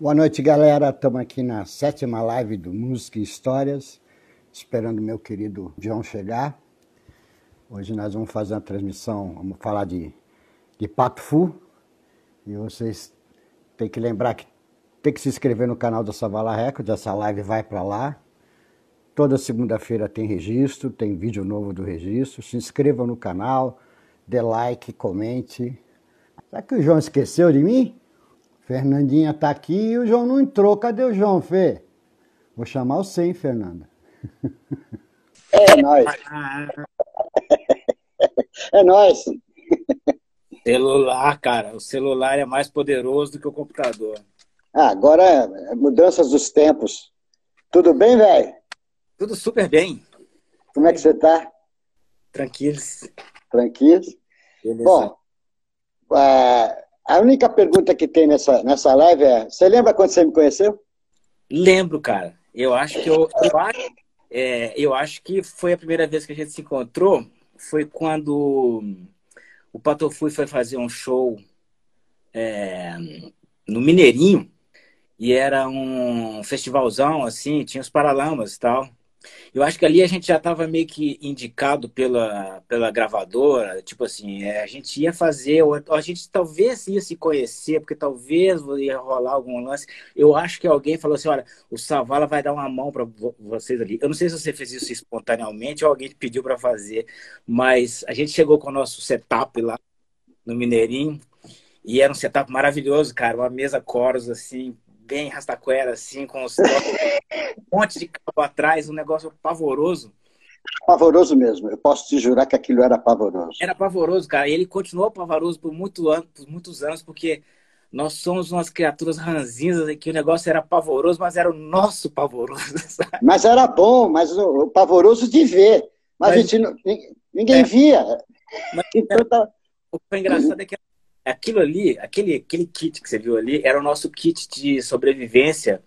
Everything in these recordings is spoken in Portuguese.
Boa noite, galera. Estamos aqui na sétima live do Música e Histórias, esperando meu querido João chegar. Hoje nós vamos fazer uma transmissão, vamos falar de, de Pato Fu. E vocês têm que lembrar que tem que se inscrever no canal da Savala Record, essa live vai para lá. Toda segunda-feira tem registro, tem vídeo novo do registro. Se inscreva no canal, dê like, comente. Será que o João esqueceu de mim? Fernandinha tá aqui e o João não entrou. Cadê o João, Fê? Vou chamar o 100, Fernanda. É nóis. É nóis. Celular, cara. O celular é mais poderoso do que o computador. Ah, agora é mudanças dos tempos. Tudo bem, velho? Tudo super bem. Como é que você tá? Tranquilos. Tranquilos? Beleza. Bom, é, a única pergunta que tem nessa, nessa live é: você lembra quando você me conheceu? Lembro, cara. Eu acho que eu, eu, acho, é, eu acho que foi a primeira vez que a gente se encontrou. Foi quando o Patofui foi fazer um show é, no Mineirinho e era um festivalzão assim, tinha os Paralamas e tal. Eu acho que ali a gente já estava meio que indicado pela, pela gravadora, tipo assim, é, a gente ia fazer, ou a gente talvez ia se conhecer, porque talvez ia rolar algum lance. Eu acho que alguém falou assim: olha, o Savala vai dar uma mão para vocês ali. Eu não sei se você fez isso espontaneamente ou alguém pediu para fazer, mas a gente chegou com o nosso setup lá no Mineirinho, e era um setup maravilhoso, cara, uma mesa Coros assim, bem rastaquera, assim, com os um monte de cabo atrás, um negócio pavoroso. Pavoroso mesmo, eu posso te jurar que aquilo era pavoroso. Era pavoroso, cara. E ele continuou pavoroso por, muito an por muitos anos, porque nós somos umas criaturas ranzinhas que o negócio era pavoroso, mas era o nosso pavoroso. Sabe? Mas era bom, mas o, o pavoroso de ver. Mas, mas a gente não, ninguém é. via. Mas, então, tá... O que foi engraçado é que aquilo ali, aquele, aquele kit que você viu ali, era o nosso kit de sobrevivência.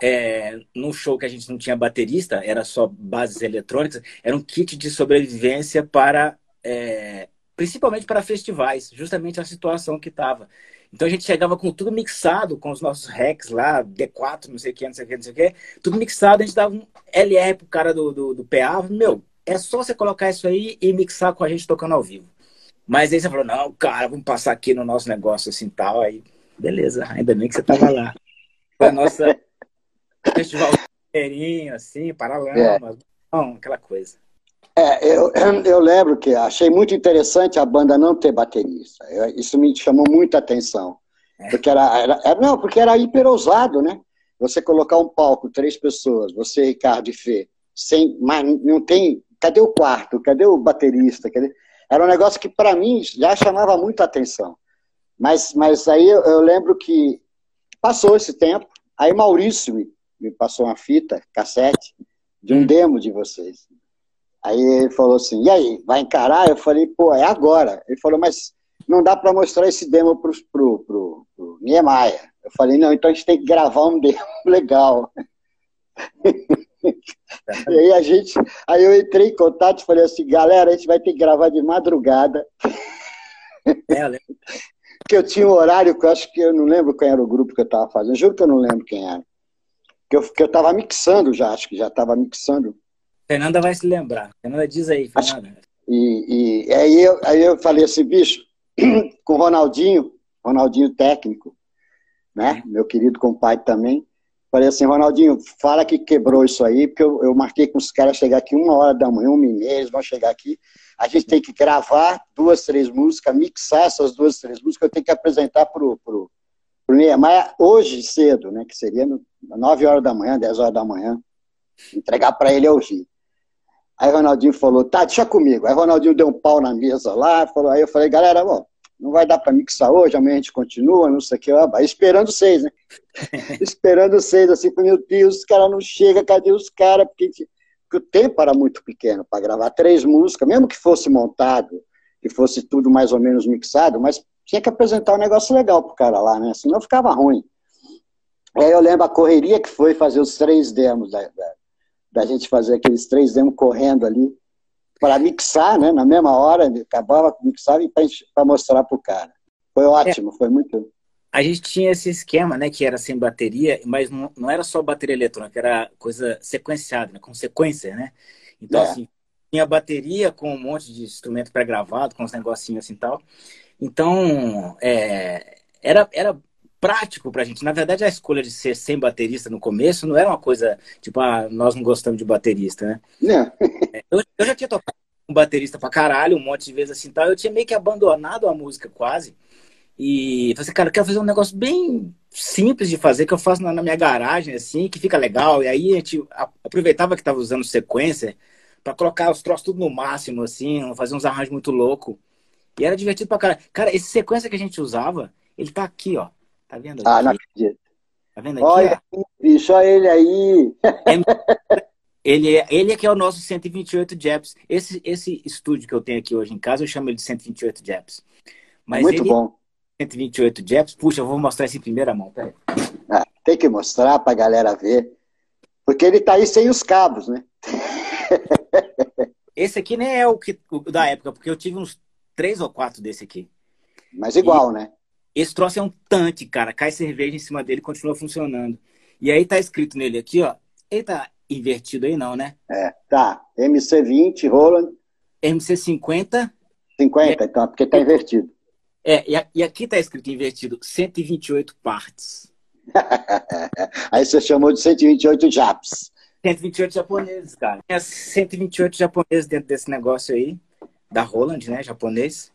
É, num show que a gente não tinha baterista, era só bases eletrônicas, era um kit de sobrevivência para, é, principalmente para festivais, justamente a situação que estava. Então a gente chegava com tudo mixado, com os nossos hacks lá, D4, não sei o que, não sei o que, não sei o que, tudo mixado, a gente dava um LR pro cara do, do, do PA, meu, é só você colocar isso aí e mixar com a gente tocando ao vivo. Mas aí você falou, não, cara, vamos passar aqui no nosso negócio assim tal. Aí, beleza, ainda bem que você tava lá. Foi a nossa festival inteirinho, assim, paralamas, é. Bom, aquela coisa. É, eu, eu lembro que achei muito interessante a banda não ter baterista. Isso me chamou muita atenção. É. Porque era, era, era, não, porque era hiper ousado, né? Você colocar um palco, três pessoas, você, Ricardo e Fê, sem, mas não tem. Cadê o quarto? Cadê o baterista? Cadê? Era um negócio que, para mim, já chamava muita atenção. Mas, mas aí eu, eu, lembro que passou esse tempo, aí Maurício me, me passou uma fita, cassete, de um hum. demo de vocês. Aí ele falou assim, e aí, vai encarar? Eu falei, pô, é agora. Ele falou, mas não dá para mostrar esse demo pro, pro, pro, pro Niemeyer. Eu falei, não, então a gente tem que gravar um demo legal. E aí a gente, aí eu entrei em contato e falei assim, galera, a gente vai ter que gravar de madrugada. É, né? Porque eu tinha um horário que eu acho que eu não lembro quem era o grupo que eu estava fazendo, juro que eu não lembro quem era. Que eu, que eu tava mixando já, acho que já estava mixando. Fernanda vai se lembrar. Fernanda diz aí, Fernanda. Acho, e, e aí, eu, aí eu falei assim, bicho, com o Ronaldinho, Ronaldinho técnico, né? Meu querido compadre também. Falei assim, Ronaldinho, fala que quebrou isso aí, porque eu, eu marquei com os caras chegar aqui uma hora da manhã, um eles vão chegar aqui. A gente tem que gravar duas, três músicas, mixar essas duas, três músicas, eu tenho que apresentar pro, pro, pro Niemeyer hoje cedo, né? Que seria no, 9 horas da manhã, 10 horas da manhã. Entregar para ele ouvir. Aí Ronaldinho falou, tá, deixa comigo. Aí Ronaldinho deu um pau na mesa lá, falou, aí eu falei, galera, bom, não vai dar para mixar hoje, amanhã a gente continua, não sei o que, esperando seis, né? esperando seis, assim, meu Deus, os caras não chegam, cadê os caras? Porque, porque, o tempo era muito pequeno para gravar três músicas, mesmo que fosse montado, que fosse tudo mais ou menos mixado, mas tinha que apresentar um negócio legal pro cara lá, né? Senão ficava ruim. Aí eu lembro a correria que foi fazer os três demos, da, da, da gente fazer aqueles três demos correndo ali para mixar, né? Na mesma hora, acabava mixar e para mostrar para o cara. Foi ótimo, é. foi muito. a gente tinha esse esquema, né, que era sem bateria, mas não, não era só bateria eletrônica, era coisa sequenciada, né, com sequência, né? Então, é. assim, tinha bateria com um monte de instrumento pré-gravado, com uns negocinhos assim e tal. Então, é, era, era prático pra gente. Na verdade, a escolha de ser sem baterista no começo não era uma coisa, tipo, ah, nós não gostamos de baterista, né? Não. É, eu, eu já tinha tocado com baterista pra caralho, um monte de vezes assim tal. Eu tinha meio que abandonado a música quase. E falei assim, cara, eu quero fazer um negócio bem simples de fazer, que eu faço na, na minha garagem, assim, que fica legal. E aí a gente aproveitava que tava usando sequência para colocar os troços tudo no máximo, assim, fazer uns arranjos muito louco. E era divertido pra caralho. Cara, esse sequência que a gente usava, ele tá aqui, ó. Tá vendo aqui? Ah, não acredito. Tá vendo aqui? Olha, ó? bicho, olha ele aí. É, ele, é, ele é que é o nosso 128 Japs. Esse, esse estúdio que eu tenho aqui hoje em casa, eu chamo ele de 128 Japs. Mas Muito ele, bom. 128 Japs. Puxa, eu vou mostrar isso em primeira mão. Ah, tem que mostrar pra galera ver. Porque ele tá aí sem os cabos, né? Esse aqui nem é o, que, o da época, porque eu tive uns três ou quatro desse aqui. Mas igual, e né? Esse troço é um tanque, cara. Cai cerveja em cima dele e continua funcionando. E aí tá escrito nele aqui, ó. Ele tá invertido aí não, né? É, tá. MC20, Roland. MC50. 50, é... então, porque tá invertido. É, e aqui tá escrito invertido 128 partes. aí você chamou de 128 japs. 128 japoneses, cara. Tinha 128 japoneses dentro desse negócio aí da Roland, né, japonês.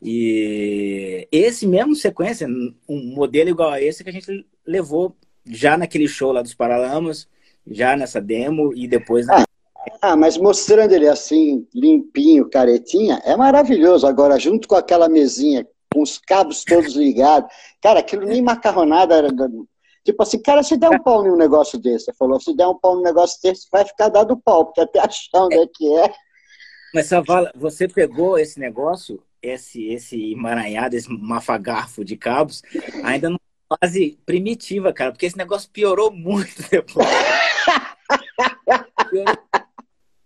E esse mesmo sequência, um modelo igual a esse que a gente levou já naquele show lá dos Paralamas, já nessa demo e depois na... ah, ah, mas mostrando ele assim, limpinho, caretinha, é maravilhoso. Agora, junto com aquela mesinha, com os cabos todos ligados, cara, aquilo nem macarronada era. Tipo assim, cara, se der um pau em um negócio desse, você falou, se der um pau num negócio desse, vai ficar dado pau, porque até achar onde é que é. Mas, Savala, você pegou esse negócio, esse, esse emaranhado, esse mafagarfo de cabos, ainda numa fase primitiva, cara, porque esse negócio piorou muito depois.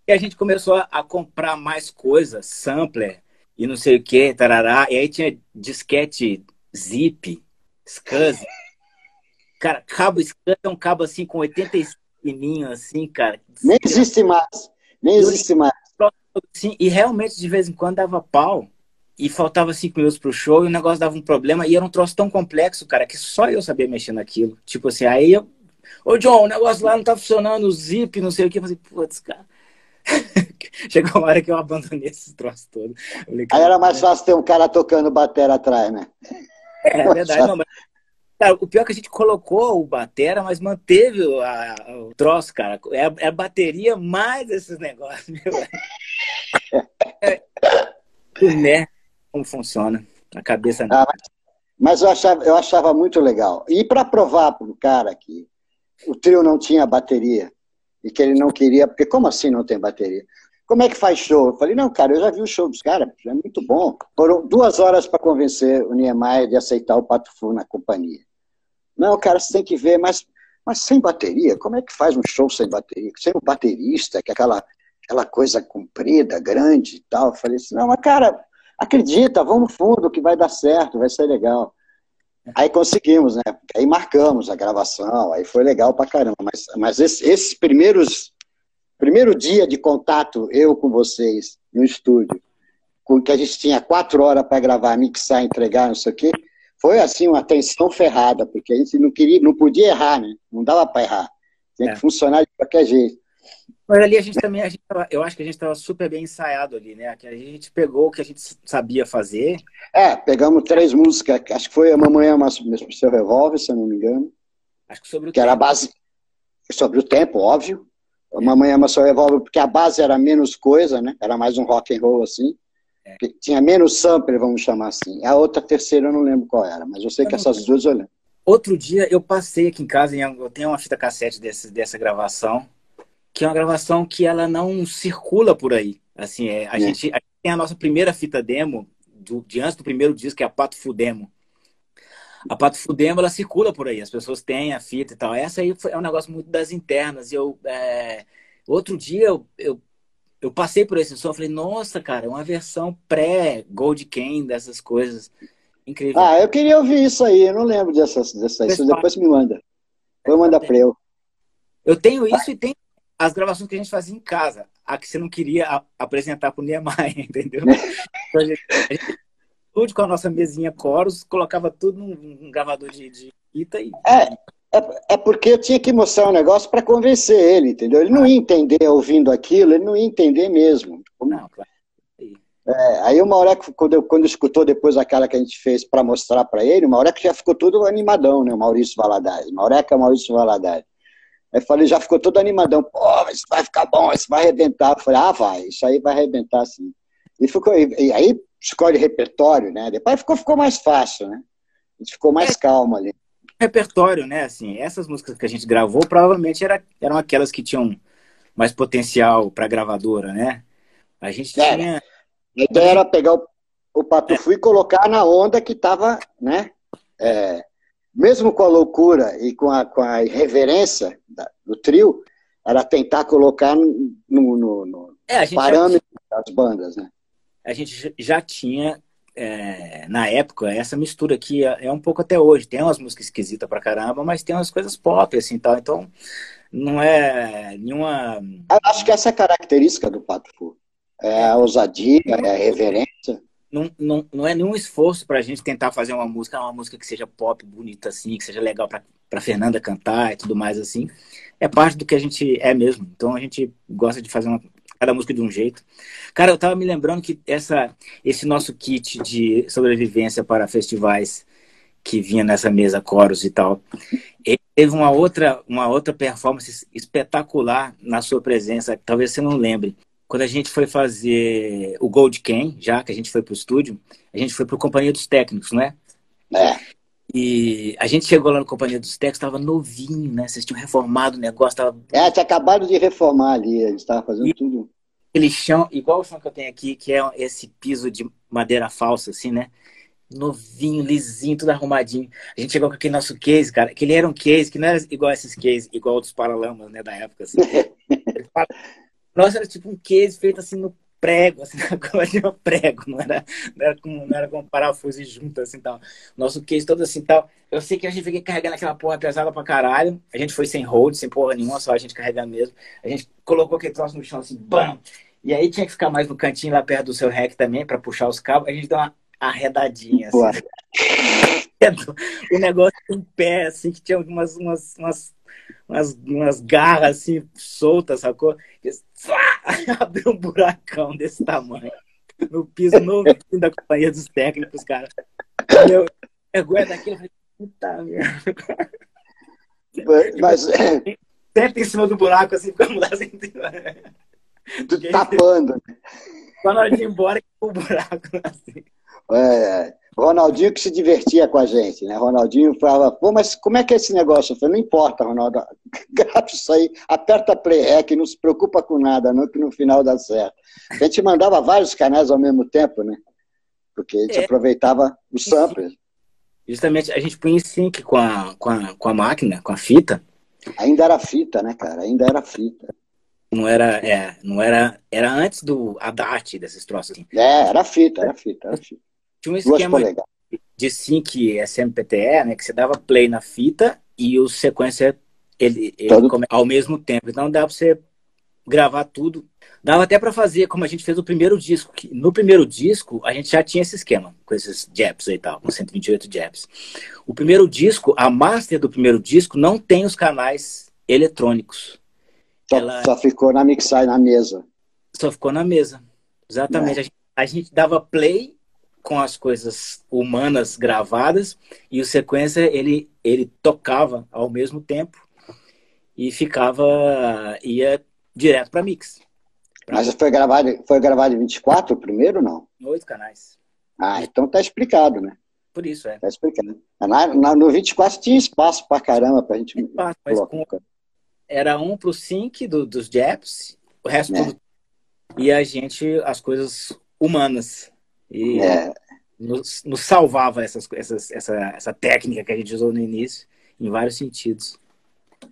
e a gente começou a comprar mais coisas, sampler e não sei o que, tarará. E aí tinha disquete zip, SCSI. Cara, cabo SCSI é um cabo assim com 85 pininhos, assim, cara. Nem existe mais. Nem existe mais. Sim, e realmente de vez em quando dava pau e faltava cinco minutos pro show e o negócio dava um problema e era um troço tão complexo, cara, que só eu sabia mexer naquilo. Tipo assim, aí eu. Ô, John, o negócio lá não tá funcionando, o zip, não sei o que. Eu falei, putz, cara. Chegou uma hora que eu abandonei esses troços todos. Falei, aí era mais fácil ter um cara tocando bateria atrás, né? É, é verdade, não, mas Cara, o pior é que a gente colocou o batera, mas manteve a, o troço, cara. É a, é a bateria mais esses negócios, meu. É, né? Como funciona a cabeça. Ah, mas, eu, achava, eu achava muito legal. E para provar para o cara que o trio não tinha bateria e que ele não queria, porque como assim não tem bateria? Como é que faz show? Eu falei, não, cara, eu já vi o show dos caras, é muito bom. Foram duas horas para convencer o Niemeyer de aceitar o Pato Fu na companhia. Não, cara, você tem que ver, mas, mas sem bateria, como é que faz um show sem bateria? Sem um baterista, que é aquela, aquela coisa comprida, grande e tal. Eu falei assim, não, mas cara, acredita, vamos no fundo que vai dar certo, vai ser legal. Aí conseguimos, né? Aí marcamos a gravação, aí foi legal pra caramba. Mas, mas esses, esses primeiros, primeiro dia de contato, eu com vocês, no estúdio, com que a gente tinha quatro horas para gravar, mixar, entregar, não sei o quê, foi assim uma tensão ferrada, porque a gente não queria, não podia errar, né? Não dava para errar. Tinha é. que funcionar de qualquer jeito. Mas ali a gente também, a gente tava, eu acho que a gente estava super bem ensaiado ali, né? Que a gente pegou o que a gente sabia fazer. É, pegamos três músicas, acho que foi A Mamãe Ama Seu Revólver, se eu não me engano. Acho que sobre o que tempo. era a base sobre o tempo, óbvio. A Mamãe Ama Seu Revólver, porque a base era menos coisa, né? Era mais um rock and roll assim. Tinha menos sample, vamos chamar assim. A outra terceira eu não lembro qual era, mas eu sei que essas duas eu lembro. Outro dia eu passei aqui em casa, eu tenho uma fita cassete desse, dessa gravação, que é uma gravação que ela não circula por aí. Assim, é, a, é. Gente, a gente tem a nossa primeira fita demo, do, de antes do primeiro disco, que é a Pato Fudemo. A Pato Fudemo, ela circula por aí, as pessoas têm a fita e tal. Essa aí foi, é um negócio muito das internas. E eu, é... outro dia eu, eu eu passei por esse som, falei, nossa, cara, uma versão pré-Gold Can dessas coisas. Incrível. Ah, eu queria ouvir isso aí, eu não lembro dessas, dessas isso depois me manda. Depois manda pra eu. Eu tenho isso e tenho as gravações que a gente fazia em casa, a que você não queria apresentar pro Niemeyer, entendeu? Então, a gente, gente com a nossa mesinha Coros, colocava tudo num, num gravador de, de fita e. É, é, é, porque eu tinha que mostrar um negócio para convencer ele, entendeu? Ele não ia entender ouvindo aquilo, ele não ia entender mesmo. Não, claro. É, aí o Maureco, quando, quando escutou depois aquela que a gente fez para mostrar para ele, o Maureco já ficou todo animadão, né? O Maurício Valadares. Maureco é Maurício Valadares. Aí falei, já ficou todo animadão. Pô, isso vai ficar bom, isso vai arrebentar. Eu falei, ah, vai, isso aí vai arrebentar sim. E, ficou, e, e aí escolhe repertório, né? Depois ficou, ficou mais fácil, né? A gente ficou mais é, calmo ali. Repertório, né? Assim, essas músicas que a gente gravou provavelmente era, eram aquelas que tinham mais potencial para gravadora, né? A gente é. tinha. A ideia era pegar o, o Patufu é. e colocar na onda que estava, né? É, mesmo com a loucura e com a, com a irreverência da, do trio, era tentar colocar no, no, no é, parâmetro já... das bandas, né? a gente já tinha, é, na época, essa mistura que é, é, um pouco até hoje. Tem umas músicas esquisitas pra caramba, mas tem umas coisas pop, assim, tal. Então, não é nenhuma... Eu acho que essa é a característica do Pato Fu. É a ousadia, é a reverência. Não, não, não é nenhum esforço pra gente tentar fazer uma música, uma música que seja pop, bonita, assim, que seja legal pra, pra Fernanda cantar e tudo mais, assim. É parte do que a gente é mesmo. Então, a gente gosta de fazer uma, cada música de um jeito. Cara, eu tava me lembrando que essa, esse nosso kit de sobrevivência para festivais que vinha nessa mesa coros e tal, ele teve uma outra, uma outra performance espetacular na sua presença, talvez você não lembre. Quando a gente foi fazer o Gold Can, já que a gente foi pro estúdio, a gente foi pro Companhia dos Técnicos, não é? E a gente chegou lá no Companhia dos Técnicos, estava novinho, né? Vocês tinham reformado o negócio. Tava... É, tinha acabado de reformar ali, a gente estava fazendo e tudo. Aquele chão, igual o chão que eu tenho aqui, que é esse piso de madeira falsa, assim, né? Novinho, lisinho, tudo arrumadinho. A gente chegou com aquele nosso case, cara, que ele era um case que não era igual esses cases, igual dos Paralamas, né, da época, assim. Nossa, era tipo um case feito assim no prego, assim, de um prego, não era, não era, com, não era com parafuso e junto, assim, tal. Nosso case todo assim, tal. Eu sei que a gente fiquei carregando aquela porra pesada pra caralho. A gente foi sem hold, sem porra nenhuma, só a gente carregando mesmo. A gente colocou aquele troço no chão, assim, bam! E aí tinha que ficar mais no cantinho, lá perto do seu rec também, pra puxar os cabos. A gente deu uma arredadinha, assim. o negócio em pé, assim, que tinha umas, umas, umas umas, umas garras assim soltas, sacou? Abriu um buracão desse tamanho no piso novo da companhia dos técnicos, cara. Meu, vergonha daquilo, eu falei, puta merda. Mas. Senta em cima do buraco assim, ficamos lá assim. Tapando. Quando a gente ir embora, o buraco assim. É, é. Ronaldinho que se divertia com a gente, né? Ronaldinho falava, pô, mas como é que é esse negócio? Eu falei, não importa, Ronaldo, grava isso aí, aperta play rec, não se preocupa com nada, não, que no final dá certo. A gente mandava vários canais ao mesmo tempo, né? Porque a gente é. aproveitava os samples. Justamente, a gente punha em sync com a, com, a, com a máquina, com a fita. Ainda era fita, né, cara? Ainda era fita. Não era, é, não era, era antes do ADAT desses troços. Assim. É, era fita, era fita, era fita. Tinha um esquema de sync SMPTE, né? Que você dava play na fita e o sequência ele, ele come, ao mesmo tempo. Então dá para você gravar tudo. Dava até para fazer como a gente fez o primeiro disco. Que no primeiro disco a gente já tinha esse esquema com esses japs aí tal, com 128 japs. O primeiro disco, a master do primeiro disco não tem os canais eletrônicos. Só, Ela... só ficou na mixagem na mesa. Só ficou na mesa. Exatamente. É. A, gente, a gente dava play com as coisas humanas gravadas e o sequência ele ele tocava ao mesmo tempo e ficava ia direto para mix. Pra Mas foi gravado foi gravado em 24 primeiro não? Oito canais. Ah, então tá explicado, né? Por isso é. Tá explicado. Na, na, no 24 tinha espaço para caramba pra gente espaço, mas com, era um pro sync do, dos Japs, o resto é. tudo e a gente as coisas humanas e é. nos, nos, salvava essas, essas, essa, essa técnica que a gente usou no início, em vários sentidos.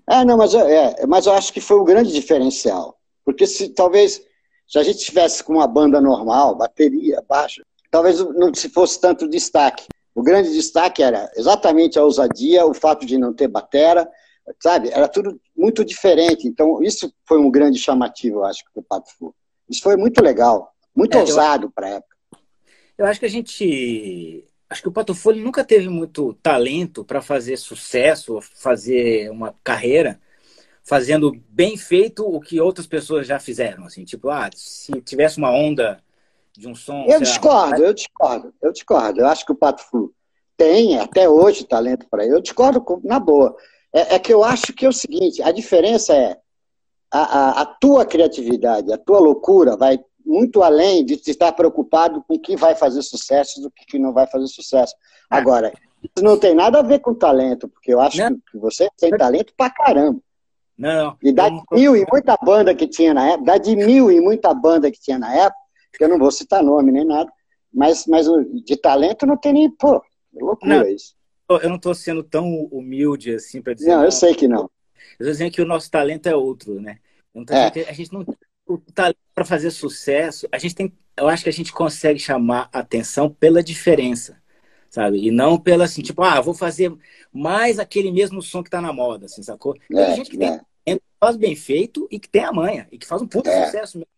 É, não, mas, é, mas eu acho que foi o grande diferencial. Porque se talvez, se a gente tivesse com uma banda normal, bateria, baixo, talvez não se fosse tanto destaque. O grande destaque era exatamente a ousadia, o fato de não ter batera, sabe? Era tudo muito diferente. Então, isso foi um grande chamativo, eu acho, do Pato Fu. Isso foi muito legal, muito é, ousado para a época. Eu acho que a gente. Acho que o Pato Fu nunca teve muito talento para fazer sucesso, fazer uma carreira fazendo bem feito o que outras pessoas já fizeram. Assim, tipo, ah, se tivesse uma onda de um som. Eu discordo, lá, eu discordo, eu discordo. Eu acho que o Pato Fu tem até hoje talento para ele. Eu discordo na boa. É, é, que eu acho que é o seguinte: a diferença é a, a, a tua criatividade, a tua loucura vai muito além de estar preocupado com o que vai fazer sucesso do que não vai fazer sucesso. É. Agora, isso não tem nada a ver com talento, porque eu acho não. que você tem talento pra caramba. Não. E dá de mil e muita banda que tinha na época, dá de mil e muita banda que tinha na época, que eu não vou citar nome nem nada, mas, mas de talento não tem nem, pô, é loucura não, isso. Eu não estou sendo tão humilde assim para dizer. Não, eu sei que não. Eu estou dizendo que o nosso talento é outro, né? Então, é. a gente não o talento para fazer sucesso, a gente tem, eu acho que a gente consegue chamar atenção pela diferença, sabe? E não pela assim, tipo, ah, vou fazer mais aquele mesmo som que está na moda, assim, sacou? É, a gente é. tem, faz bem feito e que tem a manha, e que faz um puta é. sucesso mesmo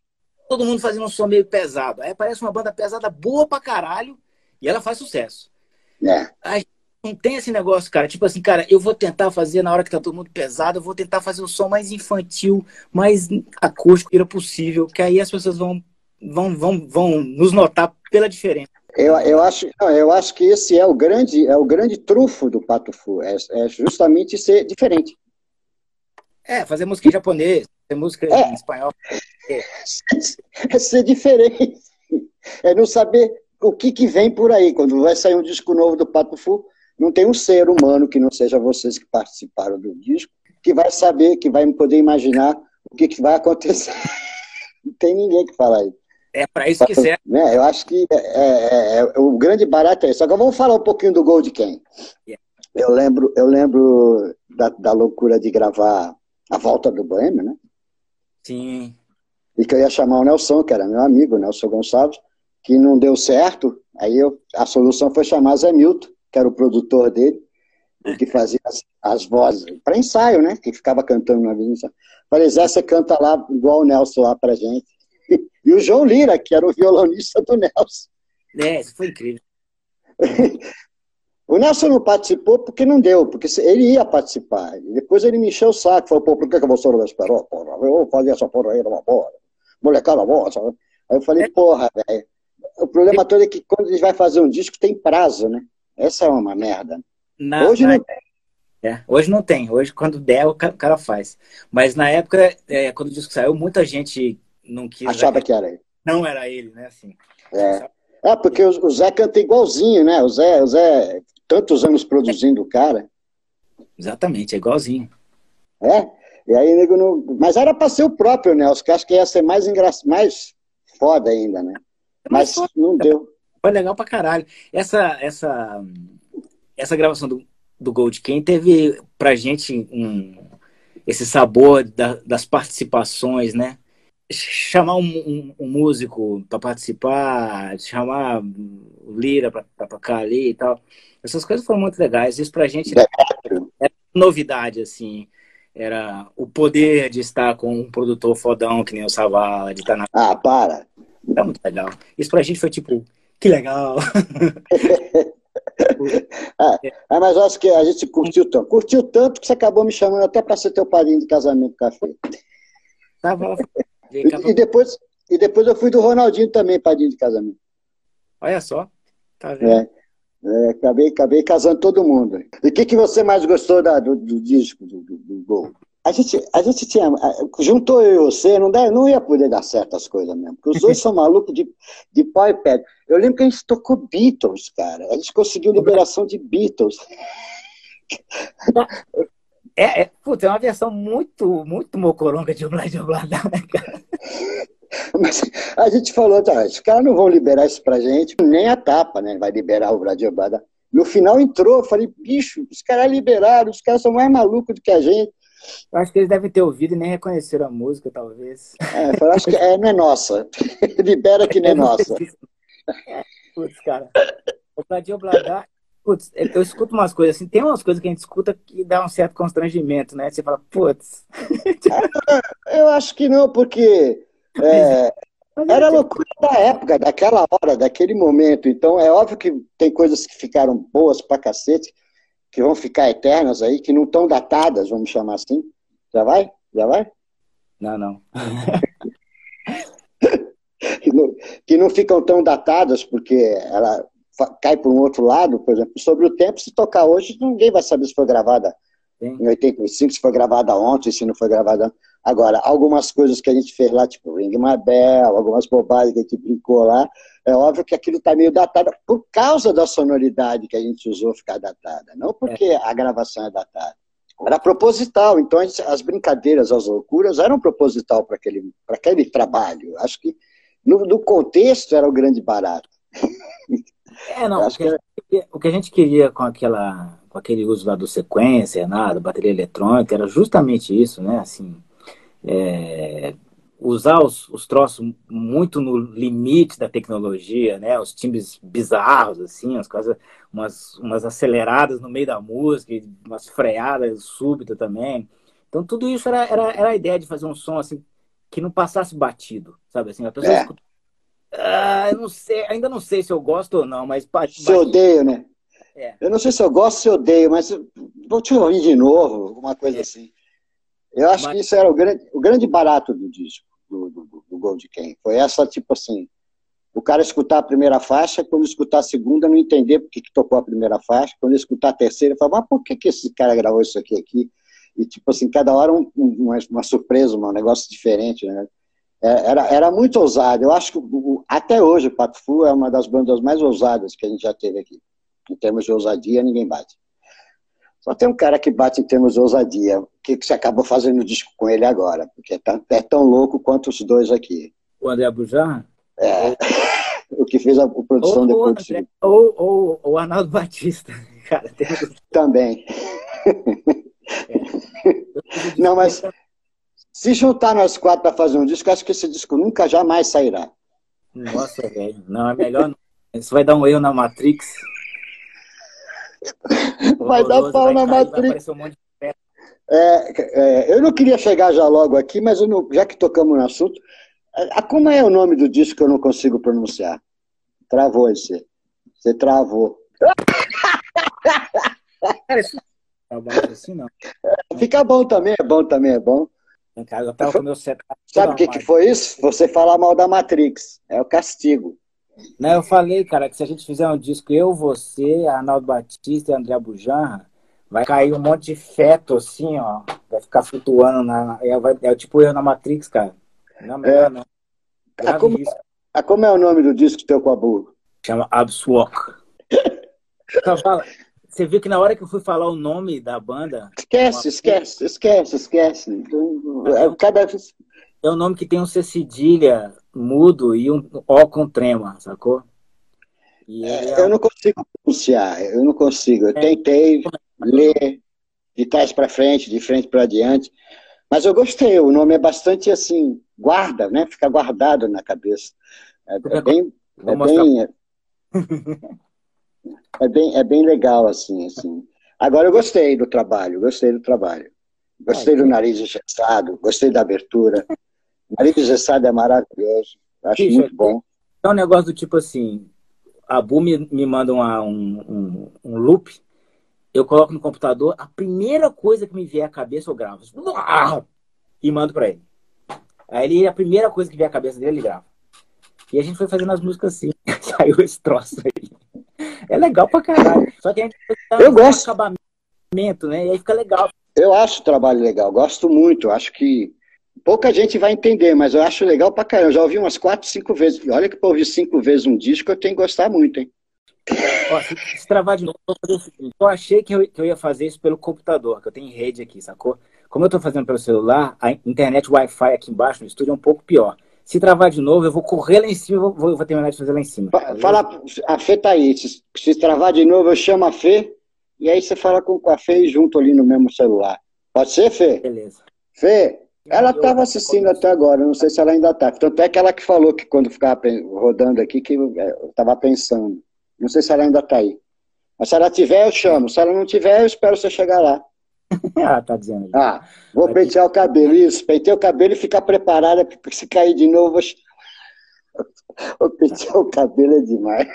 todo mundo fazendo um som meio pesado. Aí parece uma banda pesada boa pra caralho e ela faz sucesso. É. Aí não tem esse negócio, cara. Tipo assim, cara, eu vou tentar fazer na hora que tá todo mundo pesado, eu vou tentar fazer o som mais infantil, mais acústico possível, que aí as pessoas vão, vão, vão, vão nos notar pela diferença. Eu, eu, acho, eu acho que esse é o grande, é o grande trunfo do Pato Fu, é, é justamente ser diferente. É, fazer música em japonês, fazer música é. em espanhol. É. é ser diferente. É não saber o que, que vem por aí. Quando vai sair um disco novo do Pato Fu, não tem um ser humano que não seja vocês que participaram do disco, que vai saber, que vai poder imaginar o que, que vai acontecer. Não tem ninguém que fala isso. É para isso que serve. É, eu acho que é, é, é, o grande barato é isso. Agora vamos falar um pouquinho do Gold Ken. Yeah. Eu lembro, eu lembro da, da loucura de gravar a volta do Boêmio, né? Sim. E que eu ia chamar o Nelson, que era meu amigo, Nelson Gonçalves, que não deu certo. Aí eu, a solução foi chamar Zé Milton, que era o produtor dele, que fazia as, as vozes para ensaio, né? Que ficava cantando na avenida. Falei, Zé, você canta lá igual o Nelson lá pra gente. E o João Lira, que era o violonista do Nelson. É, isso foi incrível. O Nelson não participou porque não deu, porque ele ia participar. Depois ele me encheu o saco, falou, pô, por que, que você não esperou, porra? Eu vou fazer essa porra aí numa boa. Molecada boa, sabe? Aí eu falei, porra, velho. O problema todo é que quando a gente vai fazer um disco tem prazo, né? Essa é uma merda. Na, hoje na... não tem. É, hoje não tem. Hoje, quando der, o cara faz. Mas na época, é, quando o disco saiu, muita gente não quis. Achava que era ele. Não era ele, né? Assim, é. é, porque o Zé canta igualzinho, né? O Zé, o Zé tantos anos produzindo o cara. Exatamente, é igualzinho. É? E aí, nego, não... mas era para ser o próprio Nelson, que acho que ia ser mais engraçado, mais foda ainda, né? Mas, mas não deu. Foi legal pra caralho. Essa, essa, essa gravação do, do Gold Ken teve pra gente um, esse sabor da, das participações, né? Chamar um, um, um músico para participar, chamar o Lira para tocar ali e tal. Essas coisas foram muito legais. Isso pra gente era, era novidade, assim. Era o poder de estar com um produtor fodão que nem o Savala, de estar na. Ah, para! Era muito legal. Isso pra gente foi tipo, que legal! é, é, mas acho que a gente curtiu tanto. Curtiu tanto que você acabou me chamando até para ser teu padrinho de casamento café. Tava. E, e, depois, e depois eu fui do Ronaldinho também, padrinho de casamento. Olha só. Tá vendo? É. É, acabei, acabei casando todo mundo. E o que, que você mais gostou da, do, do, disco, do, do, do, Gol? A gente, a gente tinha. Juntou eu e você, não, dá, não ia poder dar certo as coisas mesmo. Porque os dois são malucos de, de pau e pé. Eu lembro que a gente tocou Beatles, cara. A gente conseguiu liberação de Beatles. É, é, puta, é uma versão muito, muito mocoronga de Oblá de Oblá, né, cara? Mas a gente falou, tá, os caras não vão liberar isso pra gente, nem a tapa, né? Vai liberar o Brasil Bada. No final entrou, eu falei, bicho, os caras liberaram, os caras são mais malucos do que a gente. Eu acho que eles devem ter ouvido e nem reconheceram a música, talvez. É, eu acho que é, não é nossa. Libera que não é nossa. É, putz, cara. O Brasil Bladar Putz, eu escuto umas coisas assim, tem umas coisas que a gente escuta que dá um certo constrangimento, né? Você fala, putz. eu acho que não, porque é, era loucura da época, daquela hora, daquele momento. Então, é óbvio que tem coisas que ficaram boas pra cacete, que vão ficar eternas aí, que não estão datadas, vamos chamar assim. Já vai? Já vai? Não, não. que, não ficam tão datadas, porque ela cai para um outro lado, por exemplo, sobre o tempo, se tocar hoje, ninguém vai saber se foi gravada Sim. em 85, se foi gravada ontem, se não foi gravada Agora, algumas coisas que a gente fez lá, tipo Ring My Bell, algumas bobagens que a gente brincou lá, é óbvio que aquilo está meio datado por causa da sonoridade que a gente usou ficar datada, não porque é. a gravação é datada. Era proposital, então as brincadeiras, as loucuras eram proposital para aquele, aquele trabalho. Acho que no, no contexto era o grande barato. É, não. O que, que... o que, a gente queria com aquela, com aquele uso lá do sequência, nada, bateria eletrônica, era justamente isso, né? Assim, é, usar os, os troços muito no limite da tecnologia, né? Os timbres bizarros, assim, as coisas, umas, umas aceleradas no meio da música, umas freadas súbitas também. Então tudo isso era, era, era a ideia de fazer um som assim que não passasse batido, sabe assim? A pessoa é. escuta, ah, eu não sei, ainda não sei se eu gosto ou não, mas Se odeio, né? É. Eu não sei se eu gosto ou se odeio, mas vou te ouvir de novo, alguma coisa é. assim. Eu acho mas... que isso era o grande, o grande barato do disco, do, do, do Gold Ken. Foi essa, tipo assim, o cara escutar a primeira faixa, quando escutar a segunda, não entender por que, que tocou a primeira faixa, quando escutar a terceira, falar, mas por que, que esse cara gravou isso aqui aqui? E, tipo assim, cada hora um, uma, uma surpresa, um negócio diferente, né? É, era, era muito ousado. Eu acho que até hoje o Pato Fu é uma das bandas mais ousadas que a gente já teve aqui. Em termos de ousadia, ninguém bate. Só tem um cara que bate em termos de ousadia, que, que você acabou fazendo disco com ele agora, porque é tão, é tão louco quanto os dois aqui. O André Bujar? É. o que fez a, a produção ou, depois. Ou, André, ou, ou, ou Arnaldo Batista. Cara, tem... Também. É. Não, mas se juntar nós quatro para fazer um disco, acho que esse disco nunca jamais sairá. Nossa, velho. Não, é melhor não. Isso vai dar um erro na Matrix. Vai dar pau na cair, Matrix. Um é, é, eu não queria chegar já logo aqui, mas não, já que tocamos no assunto, a, como é o nome do disco que eu não consigo pronunciar? Travou esse. Você travou. Cara, isso é assim, não. Fica bom também, é bom também, é bom. Cara, eu tava com meu setup. Sabe o que, que foi isso? Você falar mal da Matrix. É o castigo. Não, eu falei, cara, que se a gente fizer um disco, eu, você, Arnaldo Batista e André Bujanra, vai cair um monte de feto assim, ó. Vai ficar flutuando na. É, vai, é tipo eu na Matrix, cara. Não, é. não. A como, a como, é o nome do disco teu com a Burro? Chama Abswalk. então, fala, você viu que na hora que eu fui falar o nome da banda. Esquece, esquece, esquece, esquece. É, cada vez. É um nome que tem um C cedilha mudo e um O com trema, sacou? É, eu não consigo pronunciar, eu não consigo. Eu é. tentei ler de trás para frente, de frente para diante, mas eu gostei. O nome é bastante assim, guarda, né? Fica guardado na cabeça. É, é bem, é bem, é bem, é bem legal, assim, assim. Agora eu gostei do trabalho, gostei do trabalho. Gostei do nariz engessado, gostei da abertura. O nariz engessado é maravilhoso. Acho Bicho, muito bom. É um negócio do tipo assim, a Bu me, me manda uma, um, um, um, loop, eu coloco no computador, a primeira coisa que me vier à cabeça eu gravo. E mando pra ele. Aí ele, a primeira coisa que vier à cabeça dele, ele grava. E a gente foi fazendo as músicas assim. Saiu esse troço aí. É legal pra caralho. Só que a gente eu gosto. acabamento, né? E aí fica legal. Eu acho o trabalho legal, gosto muito. Acho que pouca gente vai entender, mas eu acho legal pra caramba. Eu já ouvi umas quatro, cinco vezes. Olha que pra ouvir cinco vezes um disco, eu tenho que gostar muito, hein? Ó, se, se travar de novo, eu vou fazer o seguinte. Eu achei que eu, que eu ia fazer isso pelo computador, que eu tenho rede aqui, sacou? Como eu tô fazendo pelo celular, a internet Wi-Fi aqui embaixo no estúdio é um pouco pior. Se travar de novo, eu vou correr lá em cima vou, vou, vou, terminar de fazer lá em cima. Fala, a Fê tá aí. Se, se travar de novo, eu chamo a Fê e aí você fala com, a Fê junto ali no mesmo celular. Pode ser, Fê? Beleza. Fê, ela estava assistindo até agora, não sei se ela ainda está. Tanto é que ela que falou que quando ficava rodando aqui, que eu estava pensando. Não sei se ela ainda está aí. Mas se ela tiver, eu chamo. Se ela não tiver, eu espero você chegar lá. ah, tá dizendo. Ah, vou Vai pentear o cabelo. Isso, pentear o cabelo e ficar preparada, porque se cair de novo, vou, pentear o cabelo é demais.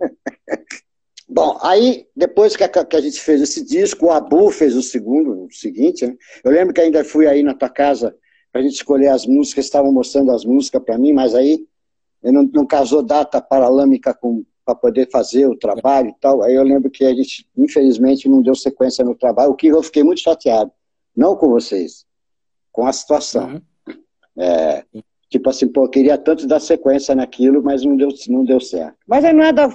Bom, aí, depois que a, que a, gente fez esse disco, o Abu fez o segundo, o seguinte, né? Eu lembro que ainda fui aí na tua casa para a gente escolher as músicas, estavam mostrando as músicas para mim, mas aí não, não casou data paralâmica para poder fazer o trabalho e tal. Aí eu lembro que a gente, infelizmente, não deu sequência no trabalho, o que eu fiquei muito chateado. Não com vocês, com a situação. Uhum. É, tipo assim, pô, eu queria tanto dar sequência naquilo, mas não deu, não deu certo. Mas é nada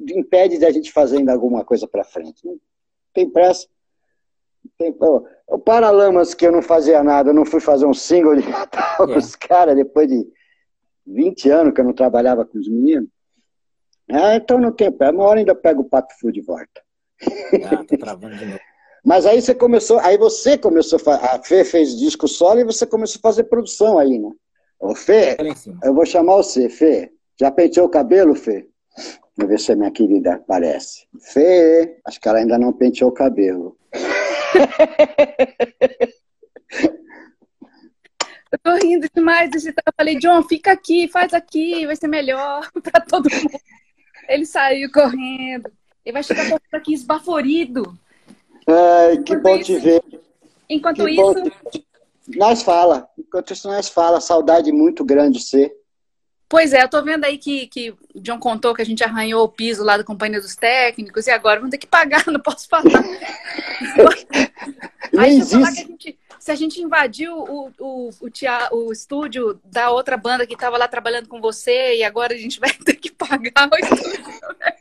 impede de a gente fazer ainda alguma coisa para frente. Não tem pressa. Tem, o Paralamas, que eu não fazia nada, eu não fui fazer um single de Natal é. os caras, depois de 20 anos que eu não trabalhava com os meninos. Ah, então não tem pressa. Uma hora ainda pego o Pato Fu de volta. Ah, tá travando de novo. Mas aí você começou, aí você começou, a Fê fez disco solo e você começou a fazer produção aí, né? Ô Fê, eu vou chamar você, Fê. Já penteou o cabelo, Fê? Vamos ver se a minha querida aparece. Fê, acho que ela ainda não penteou o cabelo. Eu tô rindo demais desse Eu falei, John, fica aqui, faz aqui, vai ser melhor para todo mundo. Ele saiu correndo. Ele vai chegar aqui esbaforido. Ai, que bom isso, te ver. Enquanto que isso. Te... Nós fala. Enquanto isso, nós fala. Saudade muito grande de ser. Pois é, eu tô vendo aí que, que o John contou que a gente arranhou o piso lá da companhia dos técnicos e agora vamos ter que pagar, não posso falar. aí eu falar que a gente, se a gente invadiu o, o, o, teatro, o estúdio da outra banda que estava lá trabalhando com você e agora a gente vai ter que pagar o estúdio. Né?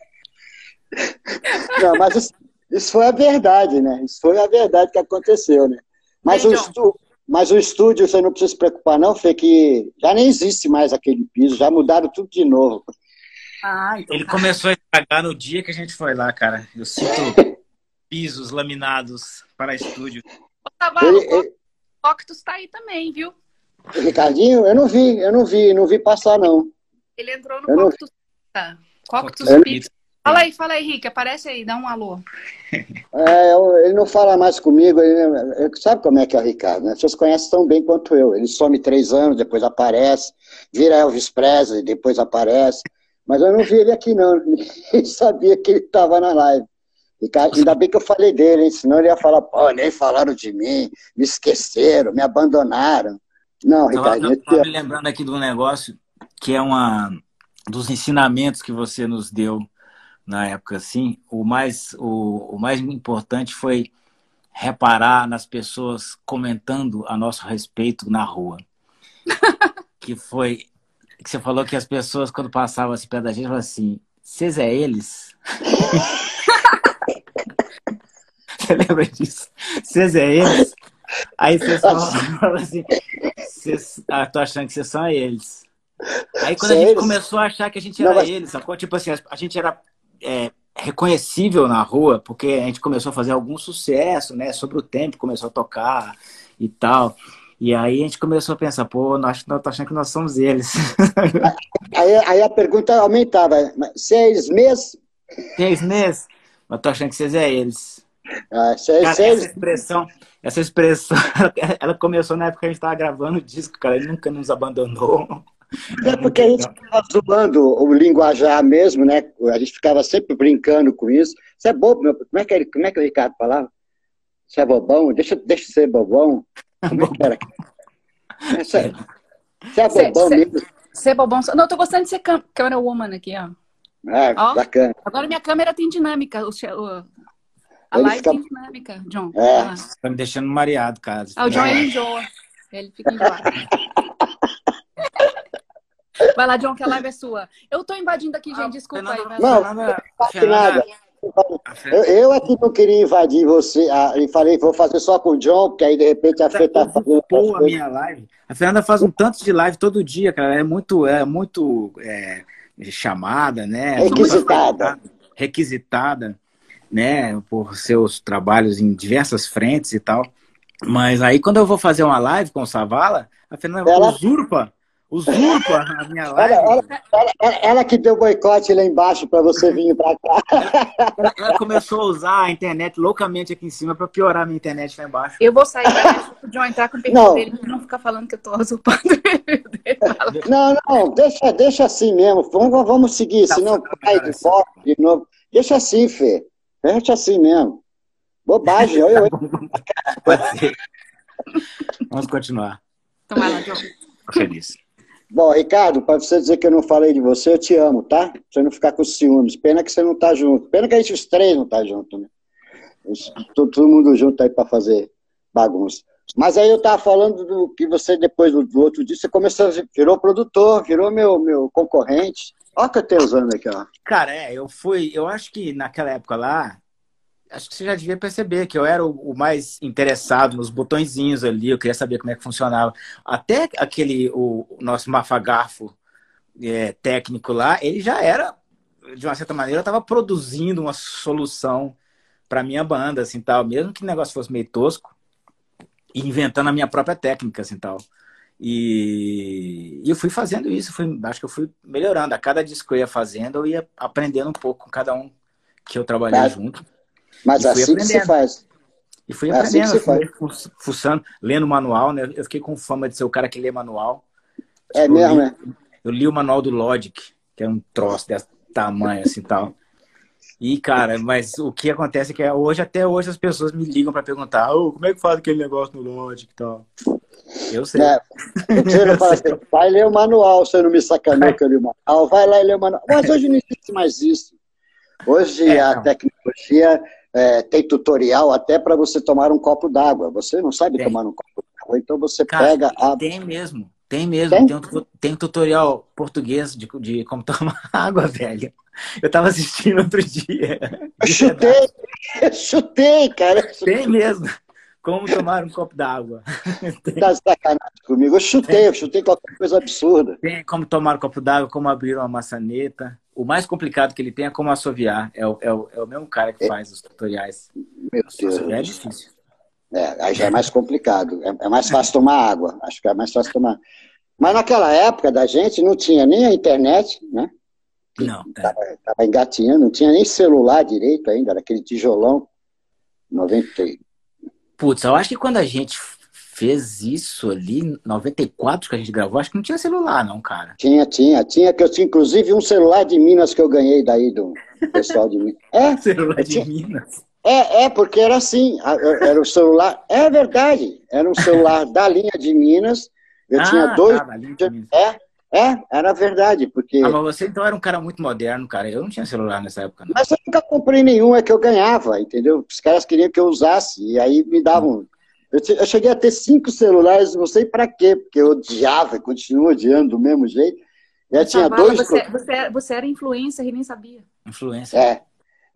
Não, mas isso, isso, foi a verdade, né? Isso foi a verdade que aconteceu, né? Mas Bem, o, estúdio, mas o estúdio, você não precisa se preocupar, não, Fê, que já nem existe mais aquele piso, já mudaram tudo de novo. Ah, então Ele tá. começou a estragar no dia que a gente foi lá, cara. Eu sinto pisos laminados para estúdio. Ele, ele... o Coctus tá aí também, viu? Ricardinho, eu não vi, eu não vi, não vi passar, não. Ele entrou no eu Coctus. Não... Coctus, Pizza. Fala aí, fala aí, Rick, aparece aí, dá um alô. É, ele não fala mais comigo, ele, sabe como é que é o Ricardo, né? Vocês conhecem tão bem quanto eu. Ele some três anos, depois aparece, vira Elvis Presley, depois aparece. Mas eu não vi ele aqui, não. Nem sabia que ele estava na live. Ricardo, ainda bem que eu falei dele, hein? senão ele ia falar, pô, nem falaram de mim, me esqueceram, me abandonaram. Não, Ricardo. Eu estava me lembrando aqui de um negócio que é uma dos ensinamentos que você nos deu na época assim, o mais, o, o mais importante foi reparar nas pessoas comentando a nosso respeito na rua. que foi que você falou que as pessoas, quando passavam assim perto da gente, falavam assim, vocês é eles? você lembra disso? Vocês é eles? Aí vocês falavam assim, vocês, ah, tô achando que vocês são eles. Aí quando a gente começou a achar que a gente era Não, mas... eles, sacou? Tipo assim, a gente era é, reconhecível na rua, porque a gente começou a fazer algum sucesso, né? Sobre o tempo, começou a tocar e tal. E aí a gente começou a pensar, pô, nós tô achando que nós somos eles. Aí, aí a pergunta aumentava, seis meses? Seis meses? Mas tô achando que vocês é eles. Ah, seis, cara. Essa expressão, essa expressão, ela começou na época que a gente tava gravando o disco, cara, ele nunca nos abandonou. É porque a gente ficava zoando o linguajar mesmo, né? A gente ficava sempre brincando com isso. Você é bobo, meu. Como é que, ele, como é que o Ricardo falava? Você é bobão? Deixa, deixa ser bobão. Como é que era? Você é, você é bobão cê, mesmo? Você é bobão. Não, eu tô gostando de ser câmera woman aqui, ó. Ah, ó, bacana. Agora minha câmera tem dinâmica. O, o, a ele live fica... tem dinâmica, John. É. Tá me deixando mareado, cara. Ah, o John, ele enjoa. Ele fica enjoado. Vai lá, John, que a live é sua. Eu tô invadindo aqui, gente, ah, desculpa aí. Mas... Não, não, não nada. Eu, eu aqui não queria invadir você ah, e falei, vou fazer só com o John, porque aí de repente a Fê tá fazendo. a minha live. A Fernanda faz um tanto de live todo dia, cara. É muito, é muito é, chamada, né? Requisitada. Requisitada, né? Por seus trabalhos em diversas frentes e tal. Mas aí quando eu vou fazer uma live com o Savala, a Fernanda Ela... usurpa Usurpa a minha live. Ela, ela, ela, ela que deu boicote lá embaixo para você vir para cá. Ela começou a usar a internet loucamente aqui em cima para piorar a minha internet lá embaixo. Eu vou sair o John entrar com o perfil Não. dele pra não ficar falando que eu tô usurpando. Não, não, deixa, deixa assim mesmo. Vamos, vamos seguir, Tá senão cai de volta de novo. Deixa assim, Fê. Deixa assim mesmo. Bobagem. Olha. Vamos continuar. Vai lá, feliz. Bom, Ricardo, para você dizer que eu não falei de você, eu te amo, tá? Pra você não ficar com ciúmes. Pena que você não tá junto. Pena que a gente, os três, não tá junto, né? Todo, todo mundo junto aí para fazer bagunça. Mas aí eu tava falando do que você, depois do, do outro dia, você começou, a- virou produtor, virou meu, meu concorrente. Olha eu tenho usando aqui, ó. Cara, é, eu fui. Eu acho que naquela época lá, acho que você já devia perceber que eu era o, mais interessado nos botõezinhos ali. Eu queria saber como é que funcionava. Até aquele, o, nosso mafagarfo é, técnico lá, ele já era, de uma certa maneira, estava produzindo uma solução para minha banda, assim, tal. Mesmo que o negócio fosse meio tosco, e inventando a minha própria técnica, assim, tal. E, e eu fui fazendo isso, fui, acho que eu fui melhorando. A cada disco que eu ia fazendo, eu ia aprendendo um pouco com cada um que eu trabalhei Tá. junto. Mas E fui assim que se aprendendo. faz. E fui É assim aprendendo, que se fui fu- fuçando, lendo manual, né? Eu fiquei com fama de ser o cara que lê manual. É Tipo, mesmo, eu li, né? eu li o manual do Logic, que é um troço desse tamanho, assim, tal. E, cara, mas o que acontece é que hoje, até hoje, as pessoas me ligam pra perguntar "Ô, como é que faz aquele negócio no Logic e tal. Eu sei. É, você não fala assim, vai ler o manual, você não me sacaneou que eu li o manual, vai lá e lê o manual. Mas hoje não existe mais isso. Hoje É, a não. tecnologia é, tem tutorial até para você tomar um copo d'água. Você não sabe Tem. tomar um copo d'água, então você Cara, pega a. Tem mesmo, tem mesmo. Tem? Tem, um, tem um tutorial português de, de como tomar água, velho. Eu tava assistindo outro dia. Eu chutei, eu chutei, cara. Tem mesmo. Como tomar um copo d'água. Tá sacanagem comigo. Eu chutei, eu chutei qualquer coisa absurda. tem como tomar um copo d'água, como abrir uma maçaneta. O mais complicado que ele tem é como assoviar. É o, é o, é o mesmo cara que faz os tutoriais. Meu Deus. Assoviar é difícil. É, aí já é mais complicado. É, é mais fácil tomar água. Acho que é mais fácil tomar. Mas naquela época da gente não tinha nem a internet, né? Não, é. Estava engatinhando, não tinha nem celular direito ainda, era aquele tijolão. 90. Putz, eu acho que quando a gente fez isso ali, em 94 que a gente gravou, acho que não tinha celular, não, cara. Tinha, tinha, tinha, que eu tinha inclusive um celular de Minas que eu ganhei daí do pessoal de Minas. É, Celular de Minas. é, é, porque era assim, era o celular, é verdade, era um celular da linha de Minas, eu Ah, tinha dois, tá, da linha de Minas. é, é, era verdade, porque... Ah, mas você então era um cara muito moderno, cara. Eu não tinha celular nessa época, não. Mas eu nunca comprei nenhum, é que eu ganhava, entendeu? Os caras queriam que eu usasse, e aí me davam. Eu, eu cheguei a ter cinco celulares, não sei pra quê, porque eu odiava e continuo odiando do mesmo jeito. E aí tinha dois. você, você, você era influencer e nem sabia. Influência. É,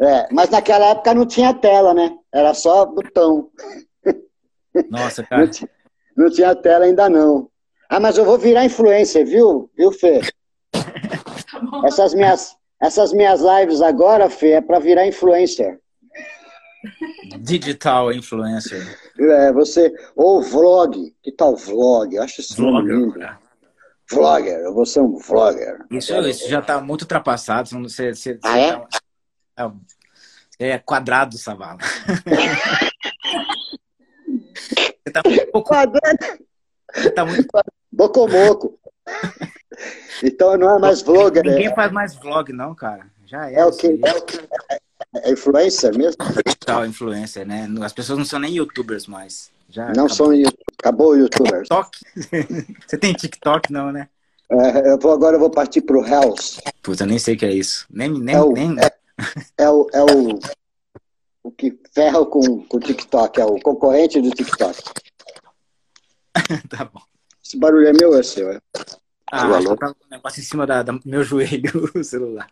é, mas naquela época não tinha tela, né? Era só botão. Nossa, Não cara. tinha, não tinha tela ainda não. Ah, mas eu vou virar influencer, viu? Viu, Fê? Tá bom. Essas minhas, essas minhas lives agora, Fê, é pra virar influencer. Digital influencer. É, você, ou vlog, que tal vlog? Eu acho isso nome lindo. Vlogger. Vlogger, eu vou ser um vlogger. Isso, isso já tá muito ultrapassado. Você, você, Ah, é? você é, é quadrado do Savala. você tá um pouco. Quadrado, Você tá muito bocomoco. Então não é mais vlogger, Ninguém é, faz mais vlog, não, cara. Já é. é o que? É, o que? é influencer mesmo? Digital influencer, né? As pessoas não são nem youtubers mais. Já Não acabou. são YouTube. Acabou o youtuber. TikTok? Você tem TikTok, não, né? É, eu vou, agora eu vou partir pro Hells. Puta, eu nem sei o que é isso. Nem, nem, É o- nem... É o, é o, o que ferra com, com o TikTok, é o concorrente do TikTok. tá bom. Esse barulho é meu ou é seu? É? Ah, acho que com um negócio em cima da, da- do meu joelho, o celular.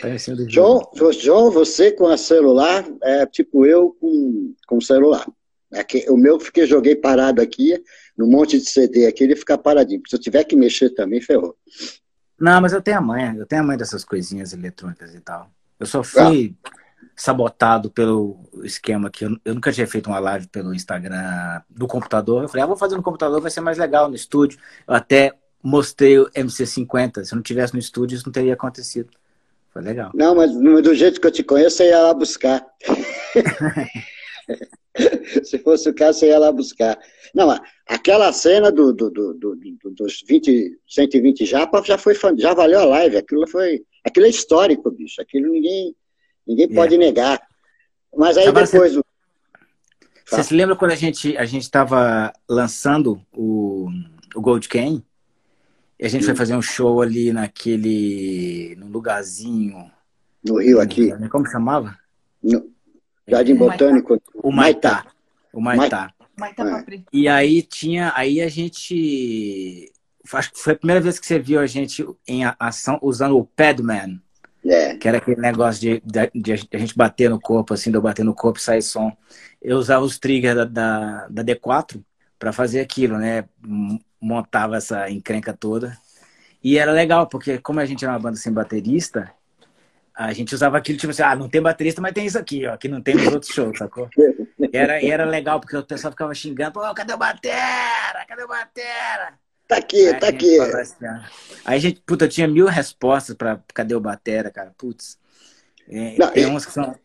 Tá em cima do John, John, você com a celular é tipo eu com, com celular. Aqui, o meu fiquei, joguei parado aqui, no monte de CD aqui, ele fica paradinho. Se eu tiver que mexer também, ferrou. Não, mas eu tenho a manha, eu tenho a manha dessas coisinhas eletrônicas e tal. Eu só fui sabotado pelo esquema que eu, eu nunca tinha feito uma live pelo Instagram do computador. Eu falei, ah, vou fazer no computador, vai ser mais legal no estúdio. Eu até mostrei o MC50. Se eu não tivesse no estúdio, isso não teria acontecido. Foi legal. Não, mas do jeito que eu te conheço, você ia lá buscar. Se fosse o caso, você ia lá buscar. Não, aquela cena do, do, do, do dos 20, 120 japa já foi já valeu a live. Aquilo foi. Aquilo é histórico, bicho. Aquilo ninguém, ninguém pode é. negar. Mas aí Agora depois. Você, você se lembra quando a gente a gente estava lançando o, o Gold Can? E a gente Sim. foi fazer um show ali naquele. num lugarzinho. No Rio, aqui. Como chamava? No, Jardim Botânico. O Maitá. O Maitá. Maitá. É. E aí tinha. Aí a gente. Acho que foi a primeira vez que você viu a gente em ação usando o Padman. É. Que era aquele negócio de, de, de, a gente bater no corpo, assim, de eu bater no corpo e sair som. Eu usava os triggers da, da, da D4 para fazer aquilo, né? Montava essa encrenca toda. E era legal, porque como a gente era uma banda sem baterista, a gente usava aquilo, tipo assim, ah, não tem baterista, mas tem isso aqui, ó, que não tem nos outros shows, sacou? E era, e era legal, porque o pessoal ficava xingando, pô, cadê o batera? Cadê o batera? Tá aqui, aí tá aqui. Assim, aí a gente, puta, eu tinha mil respostas pra cadê o batera, cara, putz. É, não, tem e... uns que são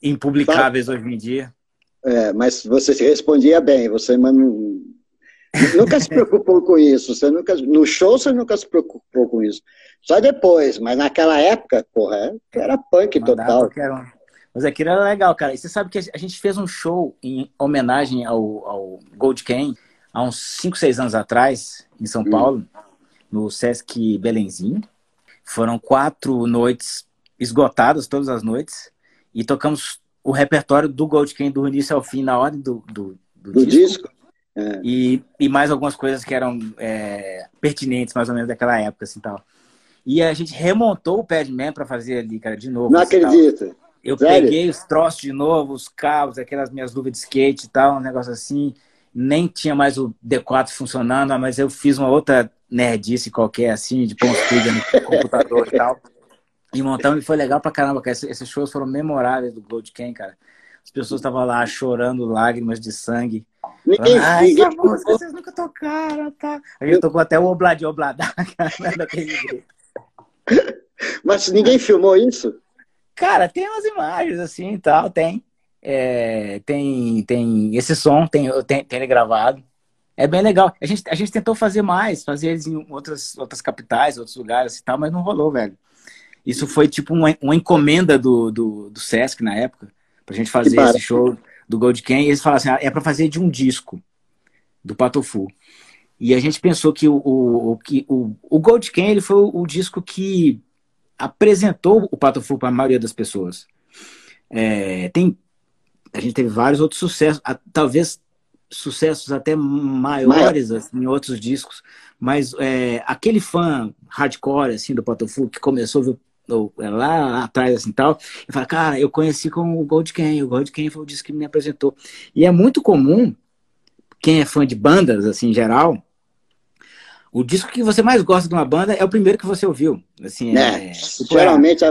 impublicáveis hoje em dia. É, mas você se respondia bem, você mano, nunca se preocupou com isso. Você nunca, no show você nunca se preocupou com isso. Só depois, mas naquela época, porra, era punk total. Mas aquilo era legal, cara. E você sabe que a gente fez um show em homenagem ao, ao Gold Can há uns 5, 6 anos atrás, em São hum. Paulo, no Sesc Belenzinho. Foram quatro noites esgotadas, todas as noites, e tocamos o repertório do Gold Can do início ao fim, na ordem do, do, do, do disco. disco. É. E, e mais algumas coisas que eram é, pertinentes, mais ou menos, daquela época, assim, tal. E a gente remontou o Padman para fazer ali, cara, de novo. Não assim, acredito. Tal. Eu Sério? peguei os troços de novo, os cabos, aquelas minhas luvas de skate e tal, um negócio assim. Nem tinha mais o D4 funcionando, mas eu fiz uma outra nerdice qualquer, assim, de uns no computador e tal. E montamos e foi legal pra caramba, cara. Esses shows foram memoráveis do Gold Can, cara. As pessoas estavam lá chorando lágrimas de sangue. Ninguém, ah, ninguém essa música vocês nunca tocaram, tá? A gente tocou até o Oblad Obladá, cara, daquele jeito. Mas ninguém filmou isso? Cara, tem umas imagens assim e tal, tem. É, tem, tem esse som, tem, tem, tem ele gravado. É bem legal. A gente, a gente tentou fazer mais, fazer eles em outras, outras capitais, outros lugares e tal, mas não rolou, velho. Isso foi tipo uma, uma encomenda do, do, do Sesc na época, pra gente fazer esse show do Gold Can. E eles falaram assim: ah, é pra fazer de um disco do Patofu. E a gente pensou que o, o, o, o, o Gold Can ele foi o, o disco que apresentou o Pato Fu para a maioria das pessoas. É, tem, a gente teve vários outros sucessos, talvez sucessos até maiores assim, em outros discos, mas é, aquele fã hardcore assim do Pato Fu que começou é, lá atrás assim tal, e fala, cara, eu conheci com o Gold Can, o Gold Can foi o disco que me apresentou. E é muito comum quem é fã de bandas assim em geral o disco que você mais gosta de uma banda é o primeiro que você ouviu. Assim, é, é geralmente é,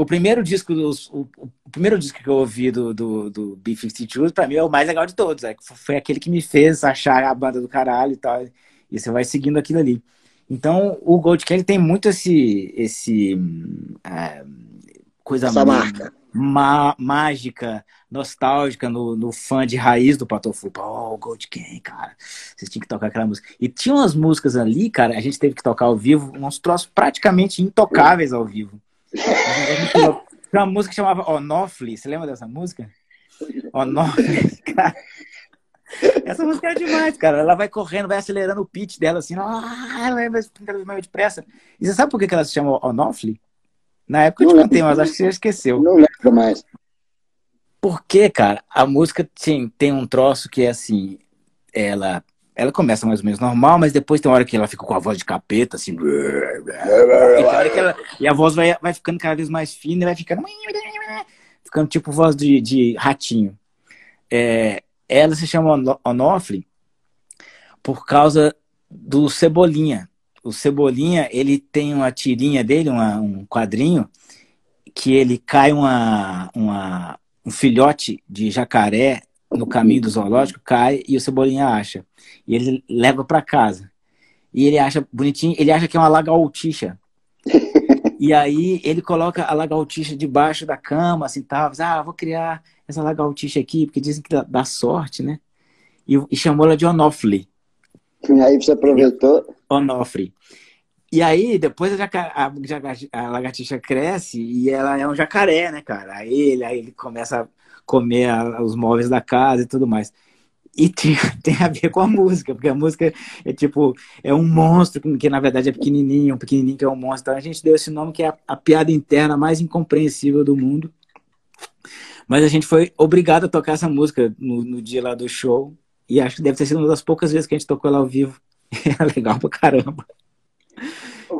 o primeiro disco o, o, primeiro disco que eu ouvi do, do, do B-52, pra mim, é o mais legal de todos. É, foi aquele que me fez achar a banda do caralho e tal. E você vai seguindo aquilo ali. Então, o Gold Kelly tem muito esse. esse é, coisa Essa marca má, mágica, nostálgica no, no fã de raiz do Patofu. Oh, Gold King, cara. Vocês tinham que tocar aquela música. E tinha umas músicas ali, cara, a gente teve que tocar ao vivo, uns troços praticamente intocáveis ao vivo. Tinha uma música que chamava Onofli. Você lembra dessa música? Onofli, cara. Essa música é demais, cara. Ela vai correndo, vai acelerando o pitch dela assim. Ah, ela vai meio depressa. E você sabe por que ela se chama Onofli? Na época eu te contei, mas acho que você esqueceu. Não lembro mais. Porque, cara, a música tem, tem um troço que é assim, ela ela começa mais ou menos normal, mas depois tem hora que ela fica com a voz de capeta, assim. E, ela, e a voz vai, vai ficando cada vez mais fina e vai ficando. Ficando tipo voz de, de ratinho. É, ela se chama Onofre por causa do Cebolinha o Cebolinha, ele tem uma tirinha dele, uma, um quadrinho, que ele cai uma, uma, um filhote de jacaré no caminho do zoológico, cai e o Cebolinha acha. E ele leva para casa. E ele acha bonitinho, ele acha que é uma lagartixa. e aí ele coloca a lagartixa debaixo da cama, assim, tal. Ah, vou criar essa lagartixa aqui, porque dizem que dá, dá sorte, né? E, e, chamou ela de Onofre. E aí você aproveitou? Onofre. E aí, depois a, a, a, lagartixa cresce e ela é um jacaré, né, cara? Aí ele, aí ele começa a comer a, os móveis da casa e tudo mais. E tem, tem, a ver com a música, porque a música é tipo, é um monstro que, que na verdade é pequenininho, um pequenininho que é um monstro. Então a gente deu esse nome que é a, a piada interna mais incompreensível do mundo. Mas a gente foi obrigado a tocar essa música no, no, dia lá do show. E acho que deve ter sido uma das poucas vezes que a gente tocou ela ao vivo. É legal pra caramba.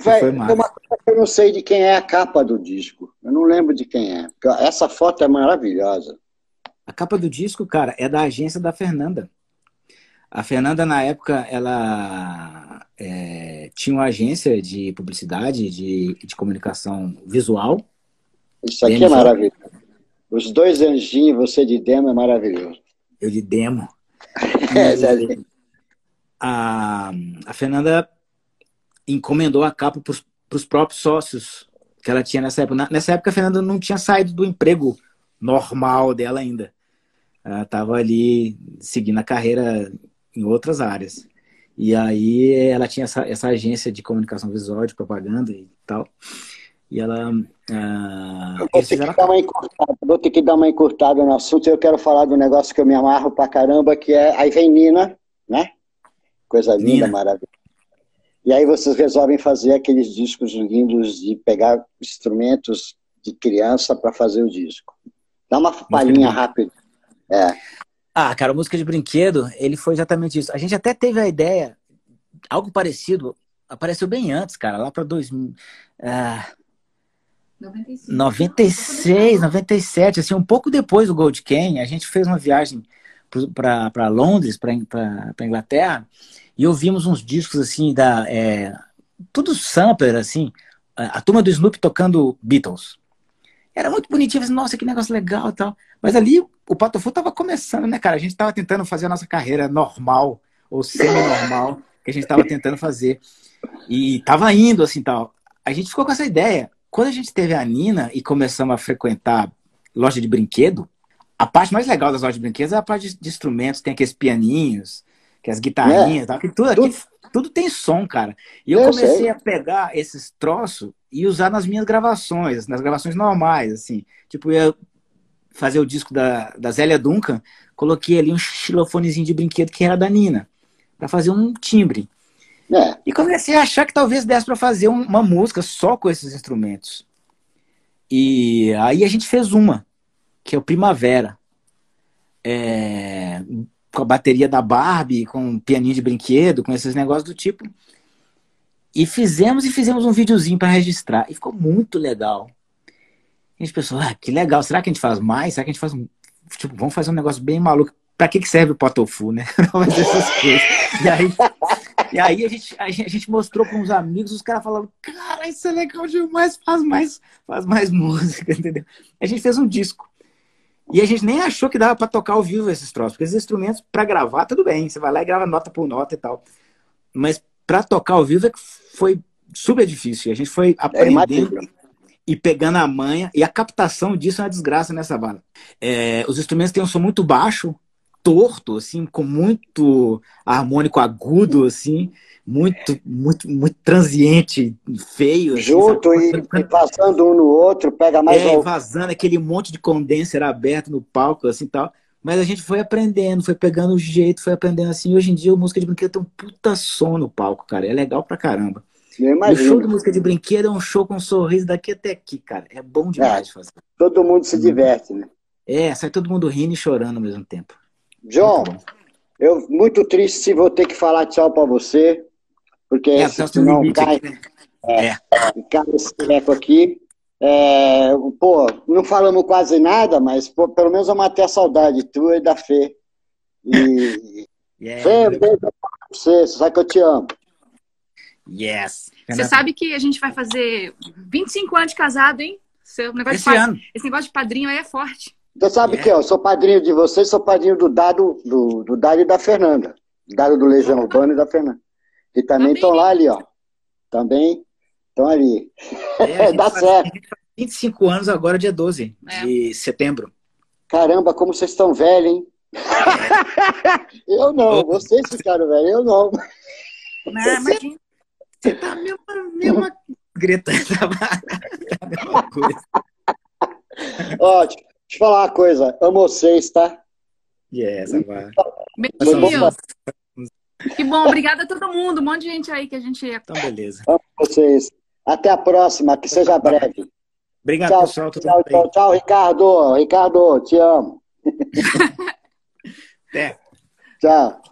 Véi, uma coisa que eu não sei de quem é a capa do disco. Eu não lembro de quem é. Essa foto é maravilhosa. A capa do disco, cara, é da agência da Fernanda. A Fernanda, na época, ela é, tinha uma agência de publicidade, de, de comunicação visual. Isso aqui é maravilhoso. Os dois anjinhos, você de demo, é maravilhoso. Eu de demo. é, a, a Fernanda encomendou a capa para os próprios sócios que ela tinha nessa época. Nessa época, a Fernanda não tinha saído do emprego normal dela ainda. Estava ali seguindo a carreira em outras áreas. E aí ela tinha essa, essa agência de comunicação visual, de propaganda e tal. E ela. Uh, vou, ter que dar uma encurtada, vou ter que dar uma encurtada no assunto. Eu quero falar do negócio que eu me amarro pra caramba, que é. Aí vem Nina, né? Coisa linda, Nina. maravilhosa. E aí vocês resolvem fazer aqueles discos lindos de pegar instrumentos de criança para fazer o disco. Dá uma palhinha rápida. É. Ah, cara, música de brinquedo, ele foi exatamente isso. A gente até teve a ideia, algo parecido, apareceu bem antes, cara, lá para 2000. Ah, 95. 96, 97, assim, um pouco depois do Gold Can, a gente fez uma viagem para Londres, para Inglaterra, e ouvimos uns discos assim da. É, tudo sampler, assim, a turma do Snoop tocando Beatles. Era muito bonitinho, assim, nossa, que negócio legal e tal. Mas ali o Patofu tava começando, né, cara? A gente tava tentando fazer a nossa carreira normal, ou semi-normal, que a gente tava tentando fazer. E tava indo, assim, tal. A gente ficou com essa ideia. Quando a gente teve a Nina e começamos a frequentar loja de brinquedo, a parte mais legal das lojas de brinquedos é a parte de, instrumentos, tem aqueles pianinhos, que as guitarrinhas, é. tal, que tudo, aqui, tudo tem som, cara. E eu, eu comecei sei. a pegar esses troços e usar nas minhas gravações, nas gravações normais, assim. Tipo, ia fazer o disco da, da Zélia Duncan, coloquei ali um xilofonezinho de brinquedo que era da Nina, para fazer um timbre. É. E comecei a achar que talvez desse para fazer uma música só com esses instrumentos. E aí a gente fez uma, que é o Primavera. É, com a bateria da Barbie, com um pianinho de brinquedo, com esses negócios do tipo. E fizemos e fizemos um videozinho para registrar. E ficou muito legal. A gente pensou, ah, que legal, será que a gente faz mais? Será que a gente faz um. Tipo, vamos fazer um negócio bem maluco. Pra que, que serve o Potofu, né? fazer essas coisas. E aí, e aí a, gente, a gente mostrou para uns amigos, os caras falaram, cara, isso é legal demais, faz mais, faz mais música, entendeu? A gente fez um disco. E a gente nem achou que dava para tocar ao vivo esses troços, porque esses instrumentos, para gravar, tudo bem, você vai lá e grava nota por nota e tal. Mas para tocar ao vivo é que foi super difícil. A gente foi aprendendo e pegando a manha, e a captação disso é uma desgraça nessa bala. É, os instrumentos têm um som muito baixo, torto, assim, com muito harmônico agudo, assim, muito, muito, muito transiente, feio. Assim, Junto e, e, passando um no outro, pega mais. É, ao... vazando aquele monte de condenser aberto no palco, assim tal. Mas a gente foi aprendendo, foi pegando o jeito, foi aprendendo assim. Hoje em dia, o música de brinquedo tem um puta som no palco, cara. É legal pra caramba. O show de música de brinquedo é um show com um sorriso daqui até aqui, cara. É bom demais é, fazer. Todo mundo se diverte, né? É, sai todo mundo rindo e chorando ao mesmo tempo. John, eu muito triste se vou ter que falar tchau para você, porque é, esse, senão cai, aqui, né? é, é. cai esse treco aqui. É, pô, não falamos quase nada, mas pô, pelo menos eu matei a saudade tua e da Fê. E, yeah, Fê, um beijo pra você, você sabe que eu te amo. Yes. Você sabe que a gente vai fazer 25 anos de casado, hein? Seu negócio esse, de ano. esse negócio de padrinho aí é forte. Você sabe yeah. que eu sou padrinho de vocês, sou padrinho do Dado, do, do Dado e da Fernanda. Dado do Legião Urbana e da Fernanda. E também estão lá ali, ó. Também estão ali. É, Dá faz, certo. 25 anos agora, dia 12 É. de setembro. Caramba, como vocês estão velhos, hein? eu não, vocês ficaram velhos, eu não. Não, mas quem- você tá a mesma, mesma Greta, a mesma coisa. Ó, deixa eu falar uma coisa. Amo vocês, tá? Yes, vai. Beijinhos. Que bom, obrigada a todo mundo. Um monte de gente aí que a gente. Então, beleza. Amo vocês. Até a próxima, que seja breve. Obrigado, Tchau, pessoal. Tudo tchau, bem? tchau, tchau, Ricardo. Ricardo, te amo. Até. Tchau.